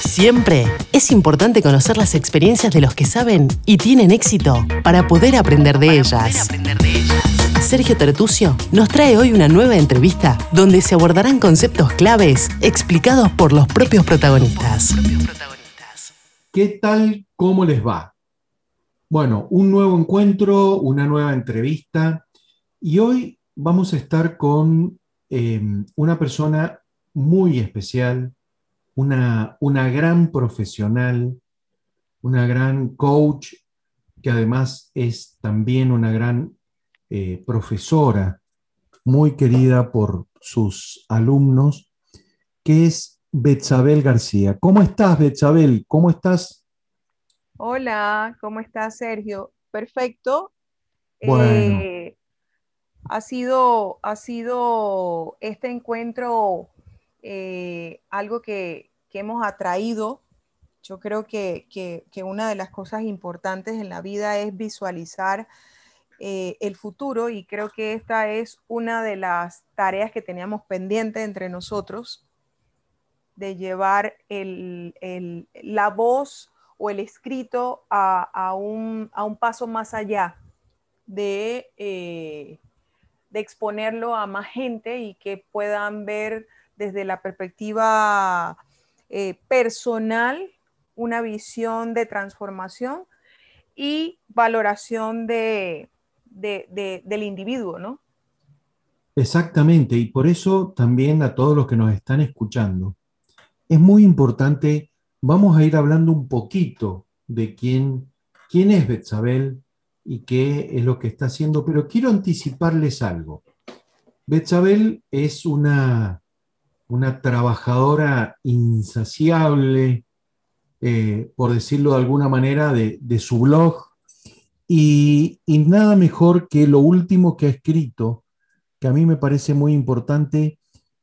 Siempre es importante conocer las experiencias de los que saben y tienen éxito para poder aprender de, ellas. Sergio Tertucio nos trae hoy una nueva entrevista donde se abordarán conceptos claves explicados por los propios protagonistas. ¿Qué tal? ¿Cómo les va? Bueno, un nuevo encuentro, una nueva entrevista y hoy vamos a estar con eh, una persona muy especial, una, una gran profesional, una gran coach, que además es también una gran eh, profesora, muy querida por sus alumnos, que es Betzabel García. ¿Cómo estás, Betzabel? ¿Cómo estás? Hola, ¿cómo estás, Sergio? Perfecto. Bueno. Eh, ha, sido, ha sido este encuentro eh, algo que, hemos atraído. Yo creo que, una de las cosas importantes en la vida es visualizar eh, el futuro y creo que esta es una de las tareas que teníamos pendiente entre nosotros de llevar la voz o el escrito a, un, paso más allá de, eh, de exponerlo a más gente y que puedan ver desde la perspectiva eh, personal una visión de transformación y valoración de, del individuo, ¿no? Exactamente, y por eso también a todos los que nos están escuchando, es muy importante, vamos a ir hablando un poquito de quién, quién es Betzabel y qué es lo que está haciendo, pero quiero anticiparles algo. Betzabel es una una trabajadora insaciable, eh, por decirlo de alguna manera, de, su blog. Y, nada mejor que lo último que ha escrito, que a mí me parece muy importante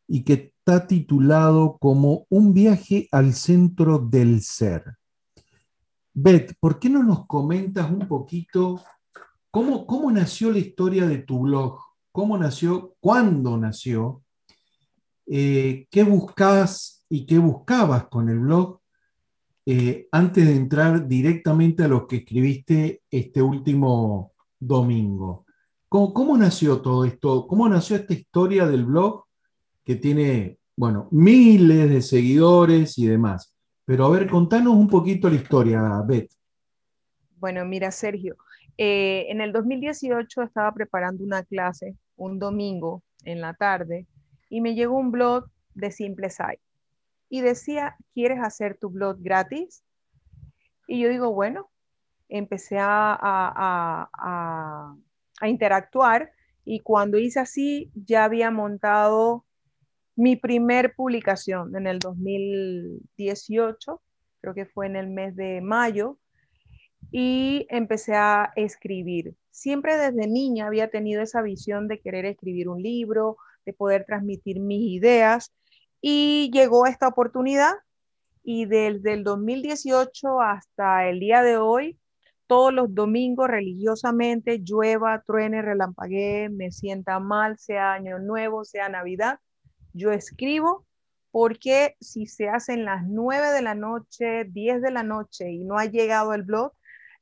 y que está titulado como Un viaje al centro del ser. Beth, ¿por qué no nos comentas un poquito cómo, cómo nació la historia de tu blog? ¿Cómo nació? ¿Cuándo nació? Eh, qué buscas y qué buscabas con el blog eh, antes de entrar directamente a lo que escribiste este último domingo. ¿Cómo, nació todo esto? ¿Cómo nació esta historia del blog que tiene, bueno, miles de seguidores y demás? Pero a ver, contanos un poquito la historia, Beth. Bueno, mira, Sergio, eh, en el 2018 estaba preparando una clase un domingo en la tarde y me llegó un blog de Simple Site y decía, ¿quieres hacer tu blog gratis? Y yo digo, bueno, empecé a, a, a, interactuar y cuando hice así ya había montado mi primer publicación en el 2018, creo que fue en el mes de mayo, y empecé a escribir. Siempre desde niña había tenido esa visión de querer escribir un libro, de poder transmitir mis ideas. Y llegó esta oportunidad y desde el 2018 hasta el día de hoy, todos los domingos religiosamente, llueva, truene, relampaguee, me sienta mal, sea año nuevo, sea Navidad, yo escribo porque si se hacen las 9 de la noche, 10 de la noche y no ha llegado el blog,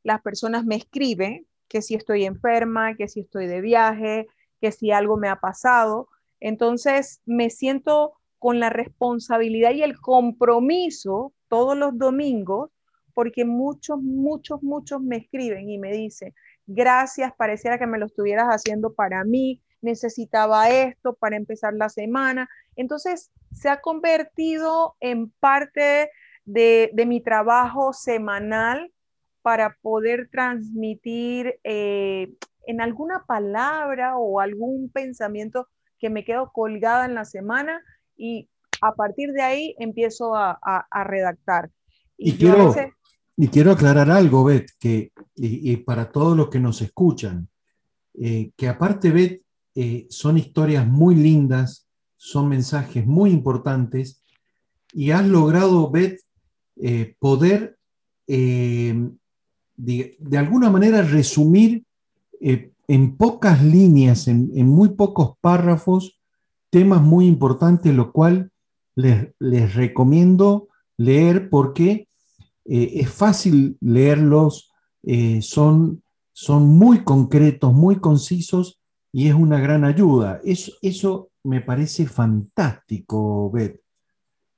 las personas me escriben que si estoy enferma, que si estoy de viaje, que si algo me ha pasado. Entonces, me siento con la responsabilidad y el compromiso todos los domingos, porque muchos, muchos, muchos me escriben y me dicen, gracias, pareciera que me lo estuvieras haciendo para mí, necesitaba esto para empezar la semana. Entonces, se ha convertido en parte de, mi trabajo semanal para poder transmitir eh, en alguna palabra o algún pensamiento que me quedo colgada en la semana y a partir de ahí empiezo a, redactar. Y, quiero, y quiero aclarar algo, Beth, que, y, para todos los que nos escuchan, eh, que aparte, Beth, eh, son historias muy lindas, son mensajes muy importantes y has logrado, Beth, eh, poder de, de, alguna manera resumir en pocas líneas, en, muy pocos párrafos, temas muy importantes, lo cual les, recomiendo leer porque eh, es fácil leerlos, eh, son, son muy concretos, muy concisos y es una gran ayuda. Eso, eso me parece fantástico, Beth.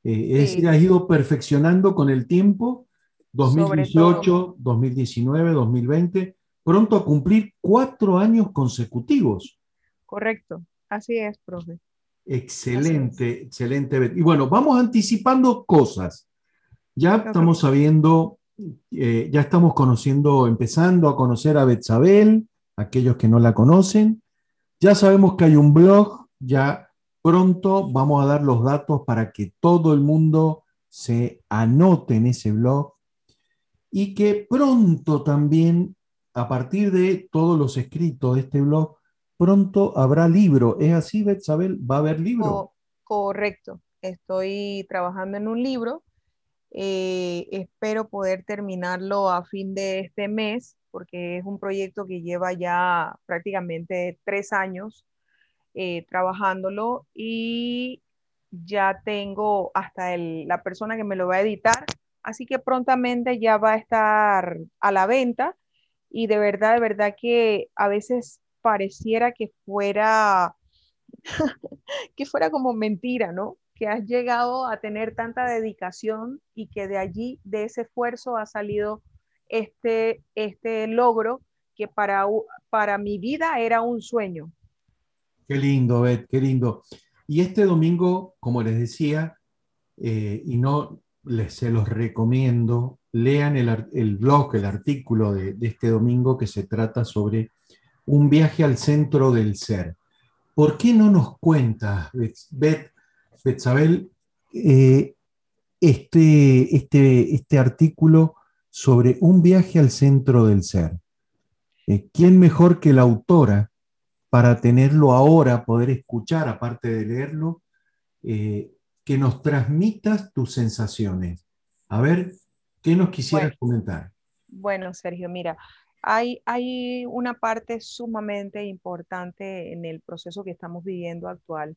Eh, es decir, has ido perfeccionando con el tiempo, 2018, 2019, 2020, pronto a cumplir cuatro años consecutivos. Correcto, así es, profe. Excelente, excelente, Beth. Y bueno, vamos anticipando cosas. Ya estamos sabiendo, eh, ya estamos conociendo, empezando a conocer a Betzabel, aquellos que no la conocen. Ya sabemos que hay un blog, ya pronto vamos a dar los datos para que todo el mundo se anote en ese blog y que pronto también, a partir de todos los escritos de este blog, pronto habrá libro. ¿Es así, Betzabel? ¿Va a haber libro? correcto. Estoy trabajando en un libro eh, espero poder terminarlo a fin de este mes, porque es un proyecto que lleva ya prácticamente tres años eh, trabajándolo y ya tengo hasta la persona que me lo va a editar, así que prontamente ya va a estar a la venta y de verdad, de verdad que a veces pareciera que fuera, que fuera como mentira, ¿no? que has llegado a tener tanta dedicación y que de allí, de ese esfuerzo, ha salido este, este logro que para, para mi vida era un sueño. Qué lindo, Beth, qué lindo. Y este domingo, como les decía, eh, y no les se los recomiendo, lean el, blog, el artículo de, de, este domingo que se trata sobre un viaje al centro del ser. ¿Por qué no nos cuentas, Beth, Betzabel, eh, este, este, este artículo sobre un viaje al centro del ser. Eh, ¿Quién mejor que la autora para tenerlo ahora, poder escuchar, aparte de leerlo, eh, que nos transmitas tus sensaciones? A ver, ¿qué nos quisieras comentar? Bueno, Sergio, mira, hay, hay una parte sumamente importante en el proceso que estamos viviendo actual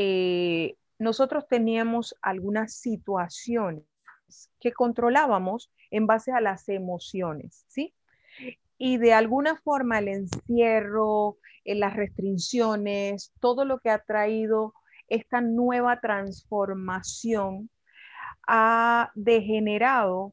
eh, nosotros teníamos algunas situaciones que controlábamos en base a las emociones, ¿sí? Y de alguna forma el encierro, eh, las restricciones, todo lo que ha traído esta nueva transformación ha degenerado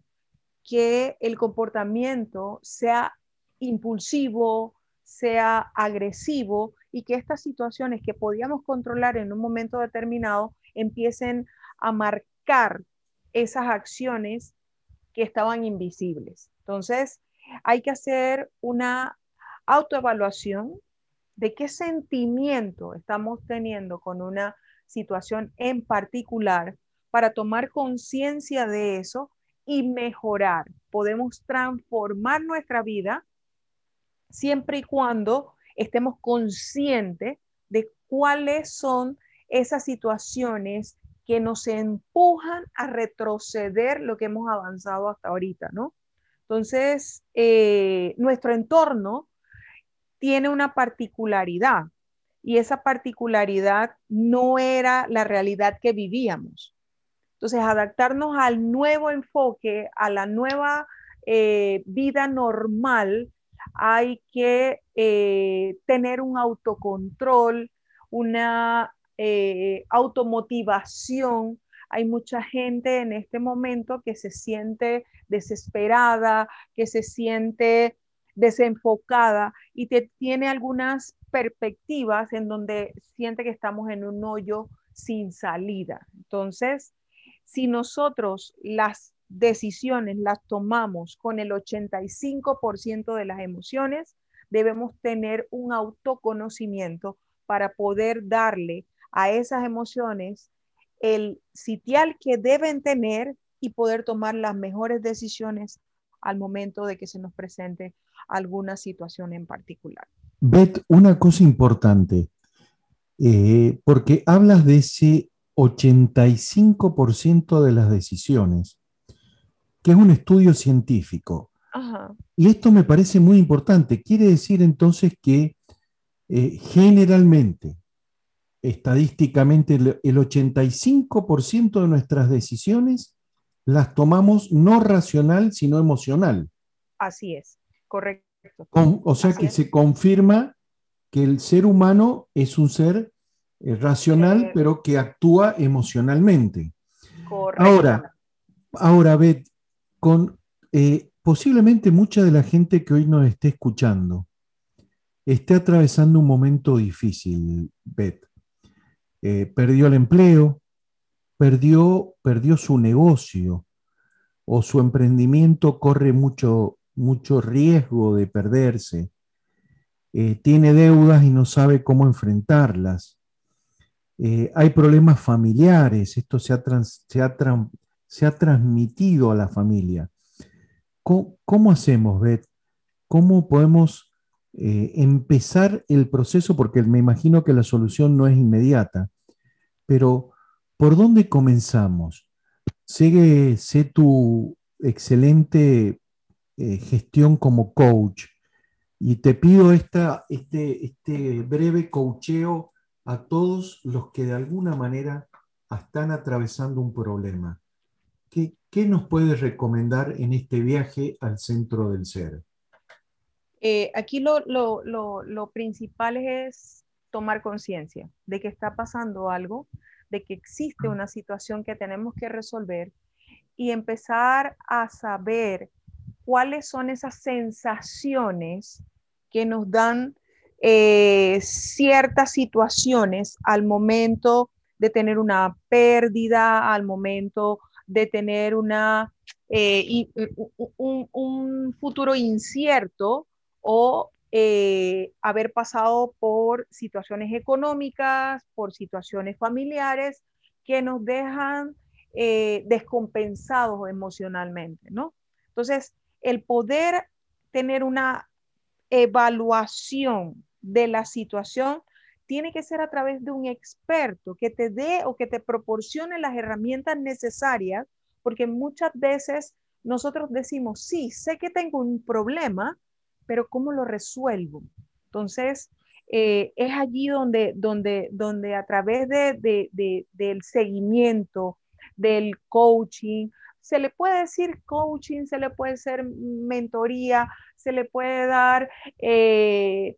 que el comportamiento sea impulsivo, sea agresivo y que estas situaciones que podíamos controlar en un momento determinado empiecen a marcar esas acciones que estaban invisibles. Entonces, hay que hacer una autoevaluación de qué sentimiento estamos teniendo con una situación en particular para tomar conciencia de eso y mejorar. Podemos transformar nuestra vida siempre y cuando estemos conscientes de cuáles son esas situaciones que nos empujan a retroceder lo que hemos avanzado hasta ahorita, ¿no? Entonces, eh, nuestro entorno tiene una particularidad y esa particularidad no era la realidad que vivíamos. Entonces, adaptarnos al nuevo enfoque, a la nueva eh, vida normal, hay que eh, tener un autocontrol, una eh, automotivación. Hay mucha gente en este momento que se siente desesperada, que se siente desenfocada y te tiene algunas perspectivas en donde siente que estamos en un hoyo sin salida. Entonces, si nosotros las decisiones las tomamos con el 85% de las emociones, debemos tener un autoconocimiento para poder darle a esas emociones el sitial que deben tener y poder tomar las mejores decisiones al momento de que se nos presente alguna situación en particular. Beth, una cosa importante, eh, porque hablas de ese 85% de las decisiones que es un estudio científico. Y esto me parece muy importante. Quiere decir entonces que eh, generalmente, estadísticamente, el, 85% de nuestras decisiones las tomamos no racional, sino emocional. Así es, correcto. o sea que se confirma que el ser humano es un ser racional, pero que actúa emocionalmente. Correcto. Ahora, ahora, Beth, con eh, posiblemente mucha de la gente que hoy nos esté escuchando esté atravesando un momento difícil, Beth. Eh, perdió el empleo, perdió, perdió su negocio o su emprendimiento corre mucho, mucho riesgo de perderse. Eh, tiene deudas y no sabe cómo enfrentarlas. Eh, hay problemas familiares, esto se ha, se se ha transmitido a la familia. ¿Cómo, hacemos, Beth? ¿Cómo podemos eh, empezar el proceso? Porque me imagino que la solución no es inmediata, pero ¿por dónde comenzamos? Sé, sé tu excelente eh, gestión como coach y te pido esta, este, este breve coacheo a todos los que de alguna manera están atravesando un problema. ¿Qué, qué nos puedes recomendar en este viaje al centro del ser? Eh, aquí lo, lo, lo, lo, principal es tomar conciencia de que está pasando algo, de que existe una situación que tenemos que resolver y empezar a saber cuáles son esas sensaciones que nos dan eh, ciertas situaciones al momento de tener una pérdida, al momento de tener una, eh, un, futuro incierto o eh, haber pasado por situaciones económicas, por situaciones familiares que nos dejan descompensados emocionalmente, ¿no? Entonces, el poder tener una evaluación de la situación tiene que ser a través de un experto que te dé o que te proporcione las herramientas necesarias, porque muchas veces nosotros decimos, sí, sé que tengo un problema, pero ¿cómo lo resuelvo? Entonces, eh, es allí donde, donde, donde a través de, del seguimiento, del coaching, se le puede decir coaching, se le puede hacer mentoría, se le puede dar, eh,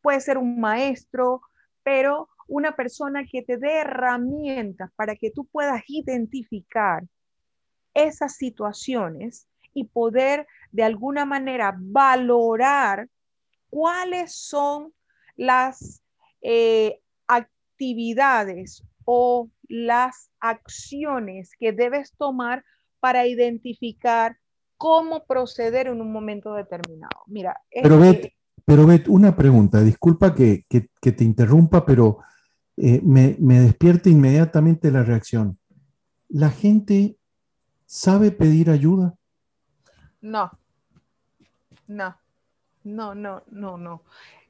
puede ser un maestro, pero una persona que te dé herramientas para que tú puedas identificar esas situaciones y poder de alguna manera valorar cuáles son las eh, actividades o las acciones que debes tomar para identificar cómo proceder en un momento determinado. Mira, pero Bet, pero una pregunta, disculpa que, te interrumpa, pero eh, me, me despierta inmediatamente la reacción. ¿La gente sabe pedir ayuda? No, no, no, no, no, no.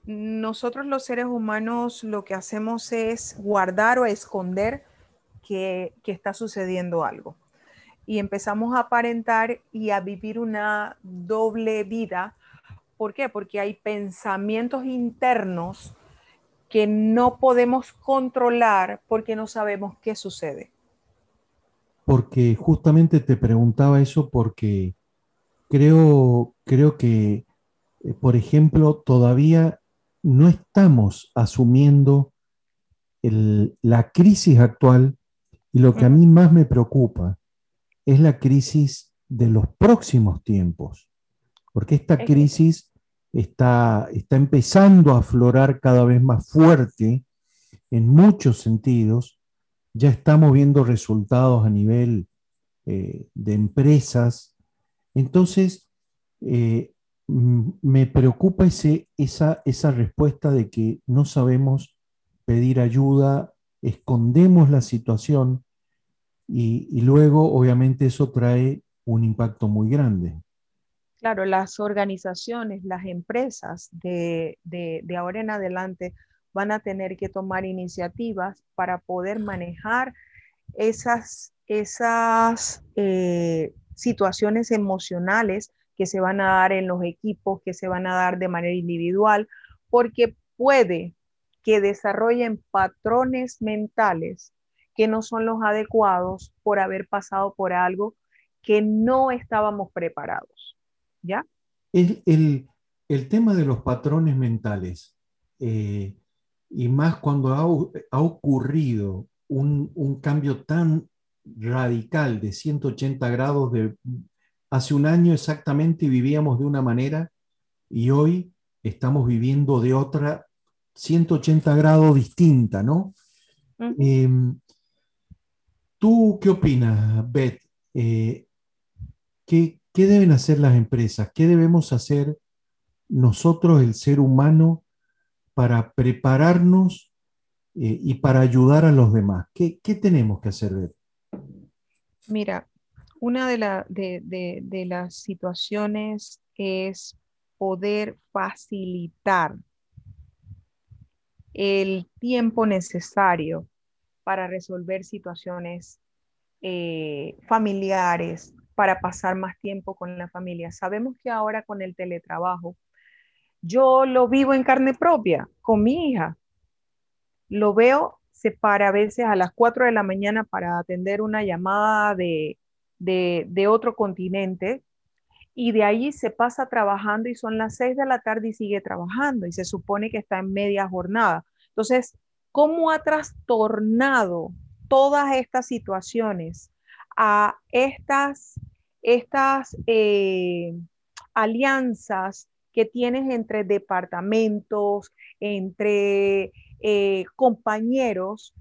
Nosotros los seres humanos lo que hacemos es guardar o esconder que, está sucediendo algo. Y empezamos a aparentar y a vivir una doble vida. ¿Por qué? Porque hay pensamientos internos que no podemos controlar porque no sabemos qué sucede. Porque justamente te preguntaba eso porque creo, creo que, eh, por ejemplo, todavía no estamos asumiendo la crisis actual y lo que a mí más me preocupa es la crisis de los próximos tiempos, porque esta crisis está, está empezando a aflorar cada vez más fuerte en muchos sentidos. Ya estamos viendo resultados a nivel eh, de empresas. Entonces, eh, me preocupa ese, esa, esa respuesta de que no sabemos pedir ayuda escondemos la situación y, luego obviamente eso trae un impacto muy grande. Claro, las organizaciones, las empresas de, ahora en adelante van a tener que tomar iniciativas para poder manejar esas, esas eh, situaciones emocionales que se van a dar en los equipos, que se van a dar de manera individual, porque puede que desarrollen patrones mentales que no son los adecuados por haber pasado por algo que no estábamos preparados. ¿Ya? El, tema de los patrones mentales, eh, y más cuando ha, ocurrido un, cambio tan radical de 180 grados de... Hace un año exactamente vivíamos de una manera y hoy estamos viviendo de otra 180 grados distinta, ¿no? Em, ¿Tú qué opinas, Beth? Eh, ¿qué, deben hacer las empresas? ¿Qué debemos hacer nosotros, el ser humano, para prepararnos eh, y para ayudar a los demás? ¿Qué, tenemos que hacer, Beth? Mira, una de, de las situaciones es poder facilitar el tiempo necesario para resolver situaciones eh, familiares, para pasar más tiempo con la familia. Sabemos que ahora con el teletrabajo, yo lo vivo en carne propia con mi hija. Lo veo, se para a veces a las 4 de la mañana para atender una llamada de, de otro continente y de ahí se pasa trabajando y son las 6 de la tarde y sigue trabajando y se supone que está en media jornada. Entonces, ¿cómo ha trastornado todas estas situaciones a estas, estas eh, alianzas que tienes entre departamentos, entre eh, compañeros,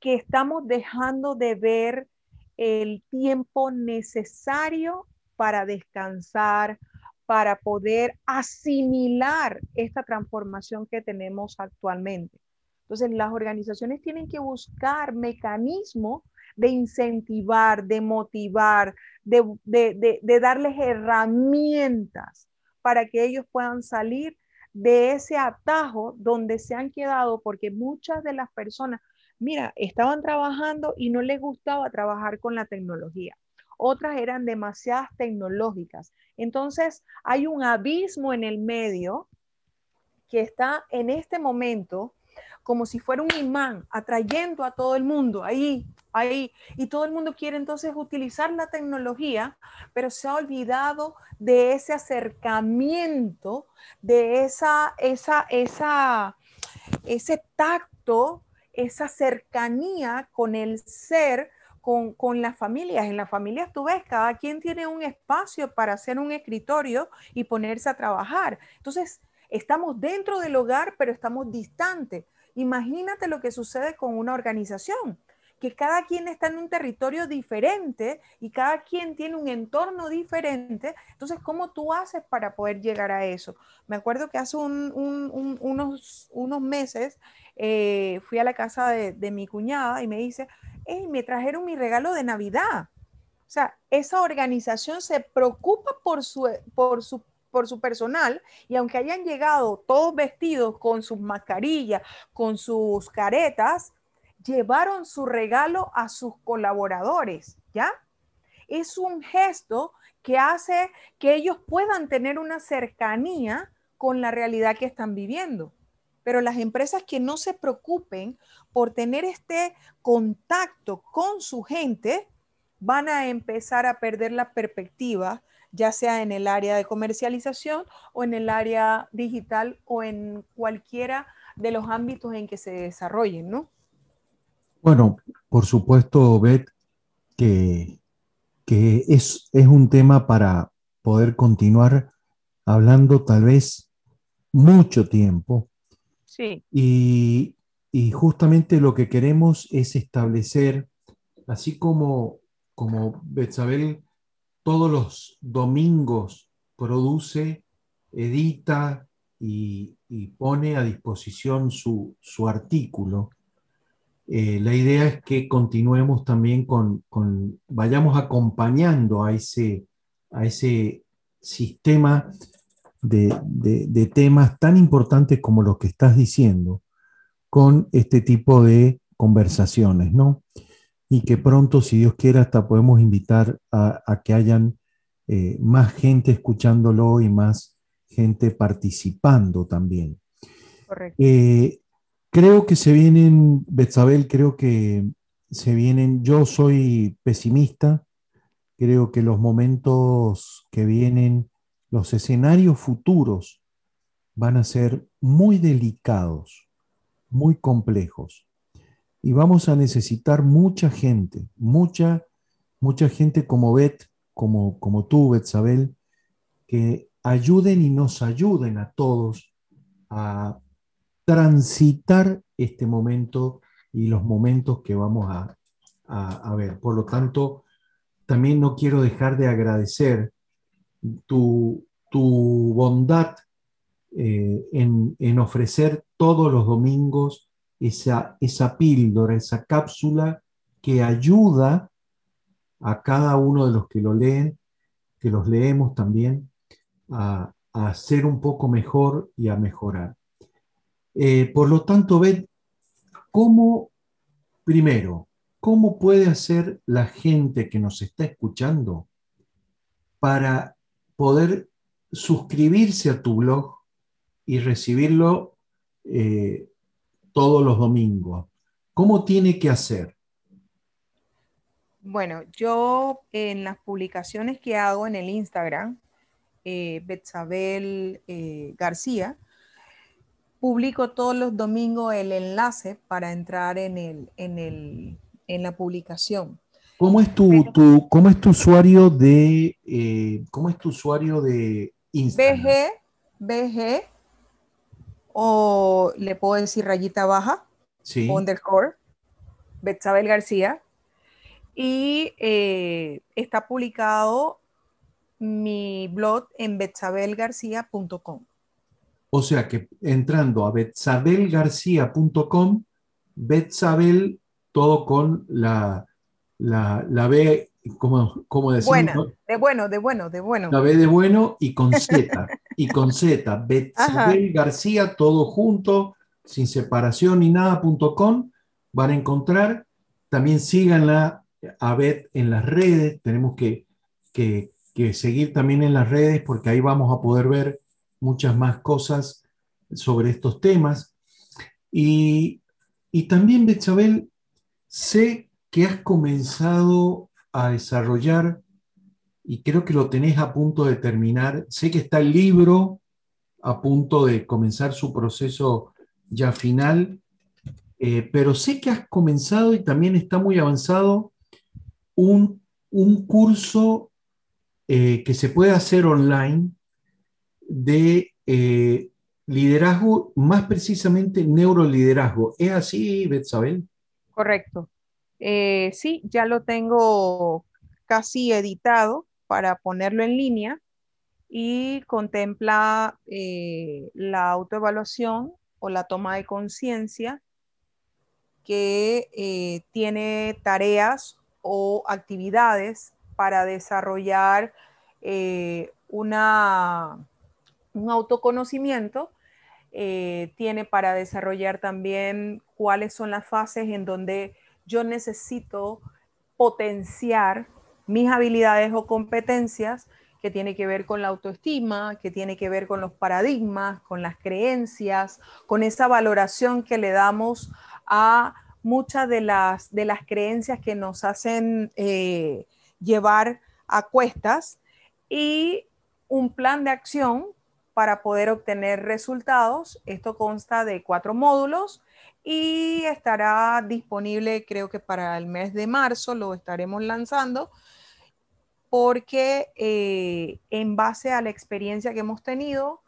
que estamos dejando de ver el tiempo necesario para descansar, para poder asimilar esta transformación que tenemos actualmente. Entonces, las organizaciones tienen que buscar mecanismos de incentivar, de motivar, de, darles herramientas para que ellos puedan salir de ese atajo donde se han quedado, porque muchas de las personas, mira, estaban trabajando y no les gustaba trabajar con la tecnología otras eran demasiadas tecnológicas. Entonces, hay un abismo en el medio que está en este momento como si fuera un imán atrayendo a todo el mundo ahí, ahí. Y todo el mundo quiere entonces utilizar la tecnología, pero se ha olvidado de ese acercamiento, de esa, esa, esa, ese tacto, esa cercanía con el ser con, las familias. En las familias tú ves, cada quien tiene un espacio para hacer un escritorio y ponerse a trabajar. Entonces, estamos dentro del hogar, pero estamos distantes. Imagínate lo que sucede con una organización, que cada quien está en un territorio diferente y cada quien tiene un entorno diferente. Entonces, ¿cómo tú haces para poder llegar a eso? Me acuerdo que hace unos, unos meses eh, fui a la casa de, de mi cuñada y me dice, me trajeron mi regalo de Navidad. O sea, esa organización se preocupa por su, por su, por su personal y aunque hayan llegado todos vestidos con sus mascarillas, con sus caretas, llevaron su regalo a sus colaboradores, ¿ya? Es un gesto que hace que ellos puedan tener una cercanía con la realidad que están viviendo. Pero las empresas que no se preocupen por tener este contacto con su gente, van a empezar a perder la perspectiva, ya sea en el área de comercialización o en el área digital o en cualquiera de los ámbitos en que se desarrollen, ¿no? Bueno, por supuesto, Beth, que, que es, es un tema para poder continuar hablando tal vez mucho tiempo. Sí. Y, justamente lo que queremos es establecer, así como, como Betzabel todos los domingos produce, edita y, pone a disposición su, artículo, eh, la idea es que continuemos también con, vayamos acompañando a ese, a ese sistema de, de temas tan importantes como los que estás diciendo, con este tipo de conversaciones, ¿no? Y que pronto, si Dios quiera, hasta podemos invitar a, que hayan eh, más gente escuchándolo y más gente participando también. Correcto. Eh, creo que se vienen, Betzabel, creo que se vienen, yo soy pesimista, creo que los momentos que vienen, los escenarios futuros van a ser muy delicados, muy complejos. Y vamos a necesitar mucha gente, mucha, mucha gente como Bet, como, como tú, Betzabel, que ayuden y nos ayuden a todos a transitar este momento y los momentos que vamos a, ver. Por lo tanto, también no quiero dejar de agradecer tu, bondad eh, en, ofrecer todos los domingos esa, esa píldora, esa cápsula que ayuda a cada uno de los que lo leen, que los leemos también, a, a ser un poco mejor y a mejorar. Eh, por lo tanto, Beth, ¿cómo, primero, cómo puede hacer la gente que nos está escuchando para poder suscribirse a tu blog y recibirlo eh, todos los domingos? ¿Cómo tiene que hacer? Bueno, yo en las publicaciones que hago en el Instagram, eh, Betzabel eh, García, publico todos los domingos el enlace para entrar en, el, en, el, en la publicación. ¿Cómo es tu, tu, cómo es tu usuario de eh, cómo es tu usuario de Instagram? BG, BG, o le puedo decir rayita baja, sí. underscore, Betzabel García, y eh, está publicado mi blog en betzabelgarcía.com. O sea que entrando a betzabelgarcía.com, Betzabel, todo con la, la, la B, como, como decimos. de bueno, de bueno, de bueno. La B de bueno y con Z, y con Z, Betzabel García, todo junto, sin separación ni nada.com, van a encontrar. También síganla a Bet en las redes, tenemos que, que, que seguir también en las redes porque ahí vamos a poder ver muchas más cosas sobre estos temas. Y, también, Bechabel, sé que has comenzado a desarrollar, y creo que lo tenés a punto de terminar, sé que está el libro a punto de comenzar su proceso ya final, eh, pero sé que has comenzado y también está muy avanzado un, curso eh, que se puede hacer online de eh, liderazgo, más precisamente neuroliderazgo. ¿Es así, Betsabel? Correcto. Eh, sí, ya lo tengo casi editado para ponerlo en línea y contempla eh, la autoevaluación o la toma de conciencia que tiene tareas o actividades para desarrollar una un autoconocimiento, eh, tiene para desarrollar también cuáles son las fases en donde yo necesito potenciar mis habilidades o competencias que tiene que ver con la autoestima, que tiene que ver con los paradigmas, con las creencias, con esa valoración que le damos a muchas de las, de las creencias que nos hacen eh, llevar a cuestas y un plan de acción para poder obtener resultados. Esto consta de cuatro módulos y estará disponible creo que para el mes de marzo lo estaremos lanzando porque eh, en base a la experiencia que hemos tenido,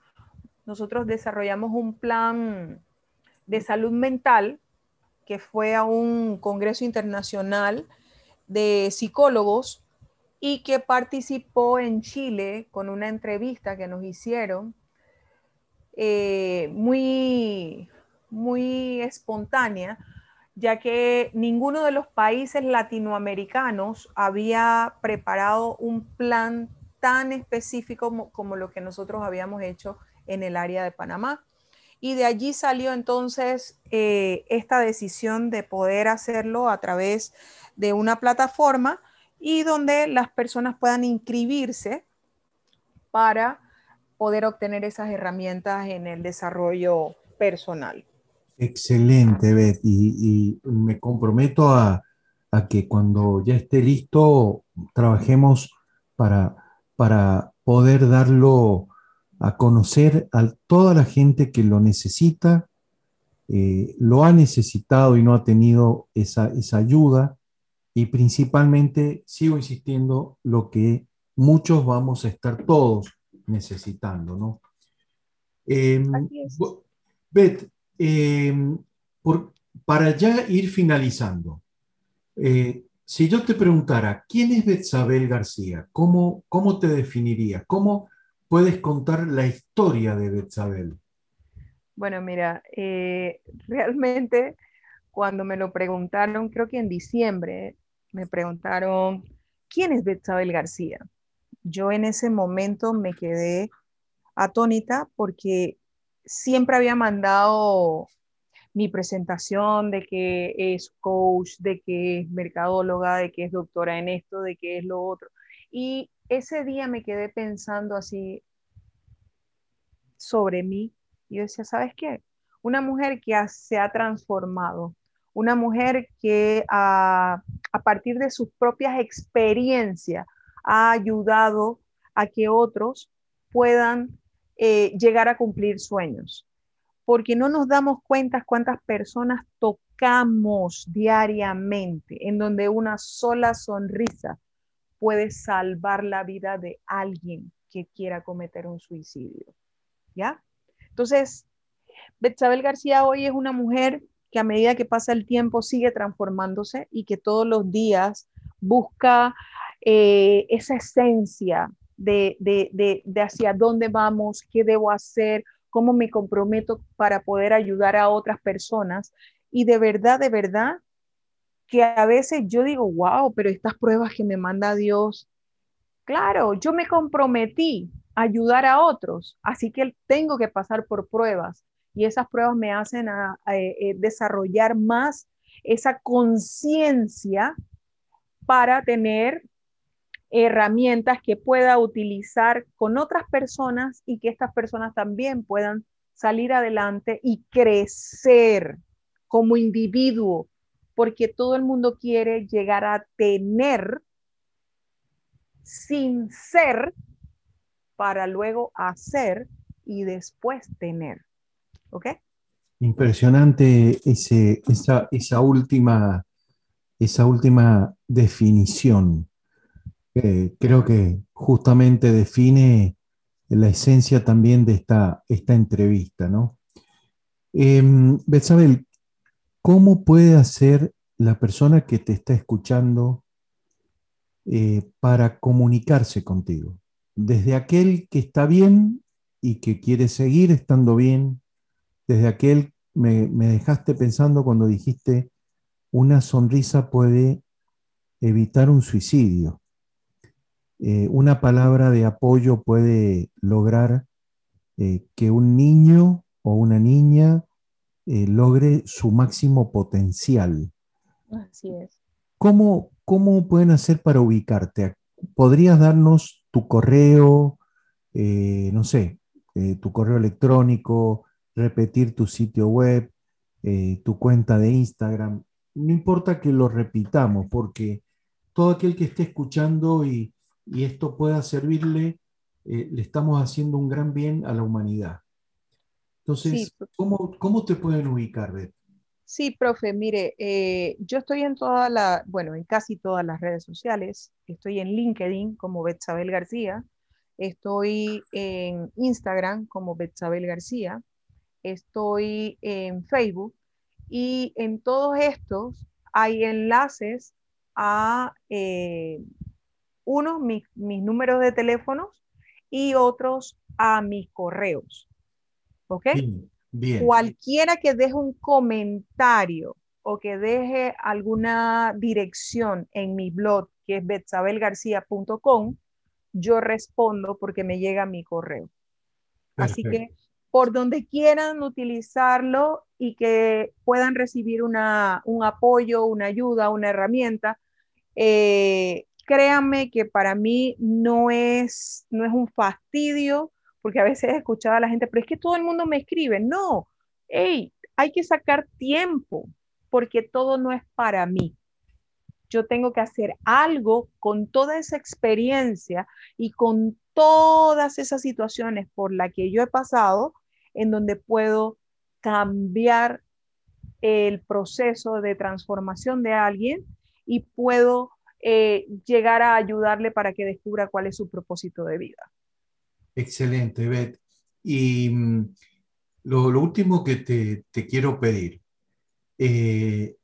nosotros desarrollamos un plan de salud mental que fue a un congreso internacional de psicólogos y que participó en Chile con una entrevista que nos hicieron eh, muy, muy espontánea, ya que ninguno de los países latinoamericanos había preparado un plan tan específico como, lo que nosotros habíamos hecho en el área de Panamá. Y de allí salió entonces eh, esta decisión de poder hacerlo a través de una plataforma y donde las personas puedan inscribirse para poder obtener esas herramientas en el desarrollo personal. Excelente, Beth. Y, me comprometo a, a que cuando ya esté listo trabajemos para, para poder darlo a conocer a toda la gente que lo necesita, eh, lo ha necesitado y no ha tenido esa, esa ayuda y principalmente, sigo insistiendo, lo que muchos vamos a estar todos necesitando, ¿no? Em, Beth, em, para ya ir finalizando, eh, si yo te preguntara, ¿quién es Betsabel García? ¿Cómo, cómo te definirías? ¿Cómo puedes contar la historia de Betsabel? Bueno, mira, eh, realmente cuando me lo preguntaron, creo que en diciembre, me preguntaron, ¿quién es Betsabel García? Yo en ese momento me quedé atónita porque siempre había mandado mi presentación de que es coach, de que es mercadóloga, de que es doctora en esto, de que es lo otro. Y ese día me quedé pensando así sobre mí. Y yo decía, ¿sabes qué? Una mujer que se ha transformado, una mujer que a, partir de sus propias experiencias ha ayudado a que otros puedan eh, llegar a cumplir sueños. Porque no nos damos cuenta cuántas personas tocamos diariamente, en donde una sola sonrisa puede salvar la vida de alguien que quiera cometer un suicidio. ¿Ya? Entonces, Betsabel García hoy es una mujer que a medida que pasa el tiempo sigue transformándose y que todos los días busca eh, esa esencia de, de, hacia dónde vamos, qué debo hacer, cómo me comprometo para poder ayudar a otras personas. Y de verdad, de verdad, que a veces yo digo, wow, pero estas pruebas que me manda Dios, claro, yo me comprometí a ayudar a otros, así que tengo que pasar por pruebas y esas pruebas me hacen a, eh, desarrollar más esa conciencia para tener herramientas que pueda utilizar con otras personas y que estas personas también puedan salir adelante y crecer como individuo, porque todo el mundo quiere llegar a tener sin ser para luego hacer y después tener. ¿Ok? Impresionante esa, esa, última, esa última definición. Creo que justamente define la esencia también de esta, esta entrevista, ¿no? Eh, ¿cómo puede hacer la persona que te está escuchando eh, para comunicarse contigo? Desde aquel que está bien y que quiere seguir estando bien, desde aquel me, dejaste pensando cuando dijiste una sonrisa puede evitar un suicidio. Eh, una palabra de apoyo puede lograr eh, que un niño o una niña eh, logre su máximo potencial. Así es. ¿Cómo, ¿Cómo pueden hacer para ubicarte? ¿Podrías darnos tu correo, no sé, tu correo electrónico, repetir tu sitio web, tu cuenta de Instagram. No importa que lo repitamos, porque todo aquel que esté escuchando y, esto pueda servirle, eh, le estamos haciendo un gran bien a la humanidad. Entonces, ¿cómo, te pueden ubicar, Beth? Sí, profe, mire, eh, yo estoy en toda la, bueno, en casi todas las redes sociales. Estoy en LinkedIn como Betsabel García. Estoy en Instagram como Betsabel García estoy en Facebook y en todos estos hay enlaces a eh, unos mis, números de teléfonos y otros a mis correos. ¿Ok? Bien, Cualquiera que deje un comentario o que deje alguna dirección en mi blog, que es betsabelgarcía.com, yo respondo porque me llega mi correo. Así que por donde quieran utilizarlo y que puedan recibir una, un apoyo, una ayuda, una herramienta. Eh, créanme que para mí no es, no es un fastidio, porque a veces he escuchado a la gente, pero es que todo el mundo me escribe. No, hey, hay que sacar tiempo, porque todo no es para mí. yo tengo que hacer algo con toda esa experiencia y con todas esas situaciones por las que yo he pasado, en donde puedo cambiar el proceso de transformación de alguien y puedo eh, llegar a ayudarle para que descubra cuál es su propósito de vida. Excelente, Beth. Y mm, lo, último que te, quiero pedir, eh,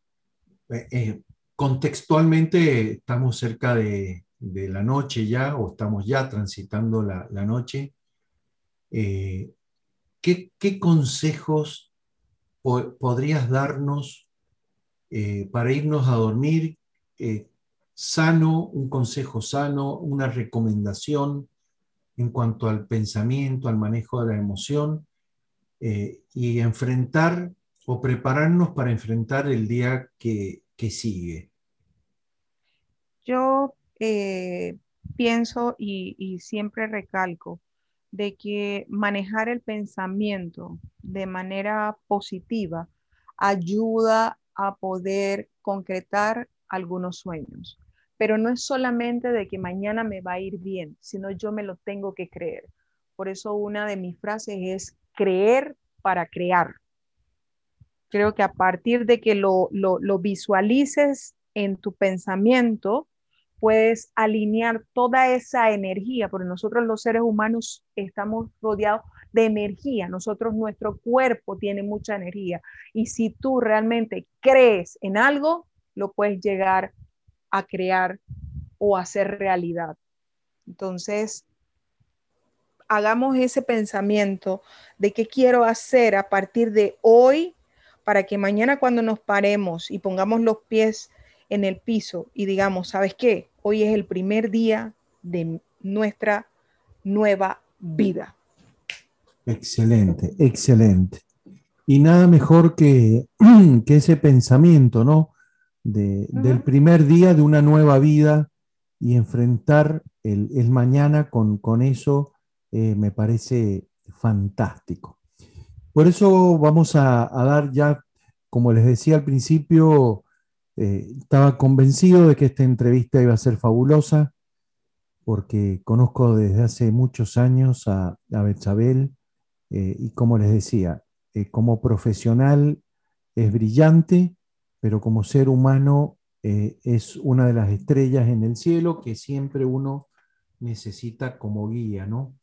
eh, contextualmente estamos cerca de, la noche ya o estamos ya transitando la, noche. ¿qué, consejos podrías darnos para irnos a dormir sano, un consejo sano, una recomendación en cuanto al pensamiento, al manejo de la emoción eh, y enfrentar o prepararnos para enfrentar el día que, sigue. Yo eh, pienso y, siempre recalco de que manejar el pensamiento de manera positiva ayuda a poder concretar algunos sueños pero no es solamente de que mañana me va a ir bien, sino yo me lo tengo que creer. Por eso una de mis frases es creer para crear. Creo que a partir de que lo, lo, visualices en tu pensamiento, puedes alinear toda esa energía, porque nosotros los seres humanos estamos rodeados de energía, nosotros, nuestro cuerpo tiene mucha energía, y si tú realmente crees en algo, lo puedes llegar a crear o hacer realidad. Entonces, hagamos ese pensamiento de qué quiero hacer a partir de hoy para que mañana cuando nos paremos y pongamos los pies en el piso y digamos, ¿sabes qué? Hoy es el primer día de nuestra nueva vida. Excelente, excelente. Y nada mejor que, que ese pensamiento, ¿no? Del primer día de una nueva vida y enfrentar el, mañana con, eso eh, me parece fantástico. Por eso vamos a, dar ya, como les decía al principio, eh, estaba convencido de que esta entrevista iba a ser fabulosa, porque conozco desde hace muchos años a, a Bechabel eh, y como les decía, como profesional es brillante, pero como ser humano eh, es una de las estrellas en el cielo que siempre uno necesita como guía, ¿no?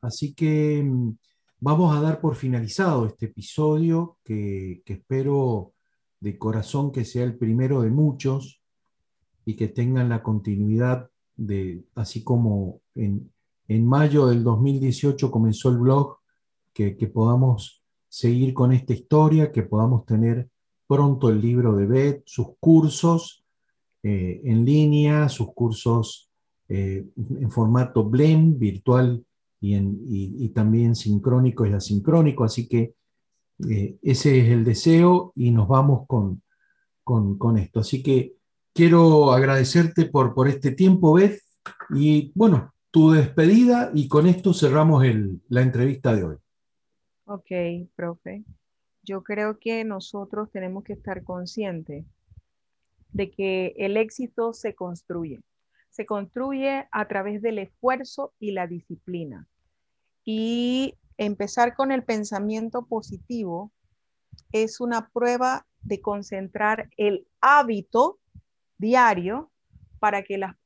Así que mm, vamos a dar por finalizado este episodio que, espero de corazón que sea el primero de muchos y que tengan la continuidad de, así como en, mayo del 2018 comenzó el blog, que, que podamos seguir con esta historia, que podamos tener pronto el libro de Beth, sus cursos eh, en línea, sus cursos eh, en formato blend, virtual y, también sincrónico y asincrónico. Así que eh, ese es el deseo y nos vamos con, con, esto. Así que quiero agradecerte por, por este tiempo, Beth, y bueno, tu despedida y con esto cerramos la entrevista de hoy. Ok, profe yo creo que nosotros tenemos que estar conscientes de que el éxito se construye. Se construye a través del esfuerzo y la disciplina. Y empezar con el pensamiento positivo es una prueba de concentrar el hábito diario para que las,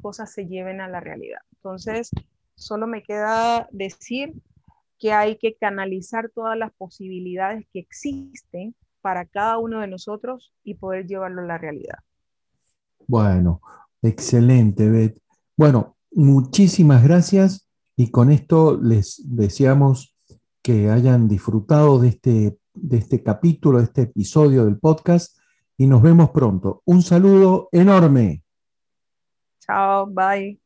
cosas se lleven a la realidad. Entonces, solo me queda decir que hay que canalizar todas las posibilidades que existen para cada uno de nosotros y poder llevarlo a la realidad. Bueno, excelente, Beth. Bueno, muchísimas gracias y con esto les deseamos que hayan disfrutado de este, de este capítulo, de este episodio del podcast y nos vemos pronto. Un saludo enorme. Chao, bye.